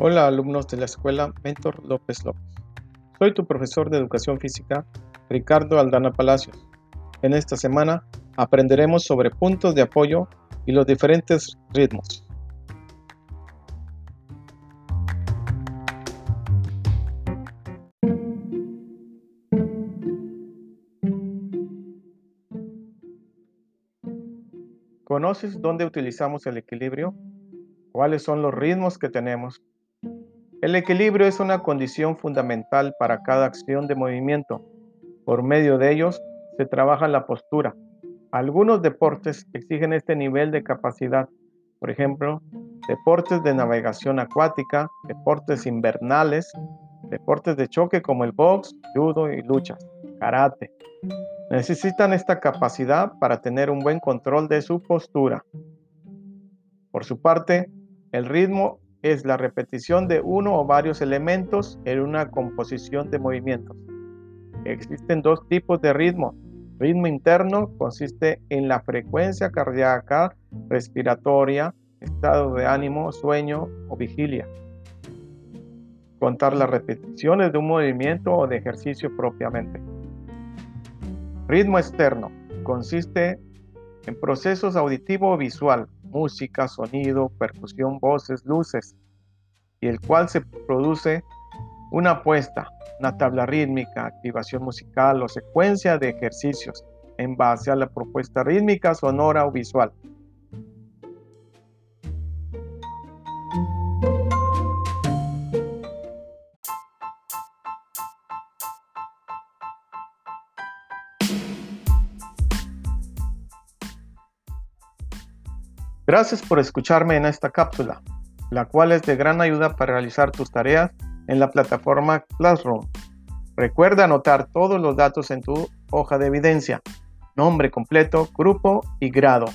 Hola alumnos de la escuela Mentor López López. Soy tu profesor de educación física, Ricardo Aldana Palacios. En esta semana aprenderemos sobre puntos de apoyo y los diferentes ritmos. ¿Conoces dónde utilizamos el equilibrio? ¿Cuáles son los ritmos que tenemos? El equilibrio es una condición fundamental para cada acción de movimiento. Por medio de ellos se trabaja la postura. Algunos deportes exigen este nivel de capacidad. Por ejemplo, deportes de navegación acuática, deportes invernales, deportes de choque como el box, judo y luchas, karate. Necesitan esta capacidad para tener un buen control de su postura. Por su parte, el ritmo es la repetición de uno o varios elementos en una composición de movimientos. Existen dos tipos de ritmo. Ritmo interno consiste en la frecuencia cardíaca, respiratoria, estado de ánimo, sueño o vigilia. Contar las repeticiones de un movimiento o de ejercicio propiamente. Ritmo externo consiste en procesos auditivo o visual, música, sonido, percusión, voces, luces, y el cual se produce una apuesta, una tabla rítmica, activación musical o secuencia de ejercicios en base a la propuesta rítmica, sonora o visual. Gracias por escucharme en esta cápsula, la cual es de gran ayuda para realizar tus tareas en la plataforma Classroom. Recuerda anotar todos los datos en tu hoja de evidencia, nombre completo, grupo y grado.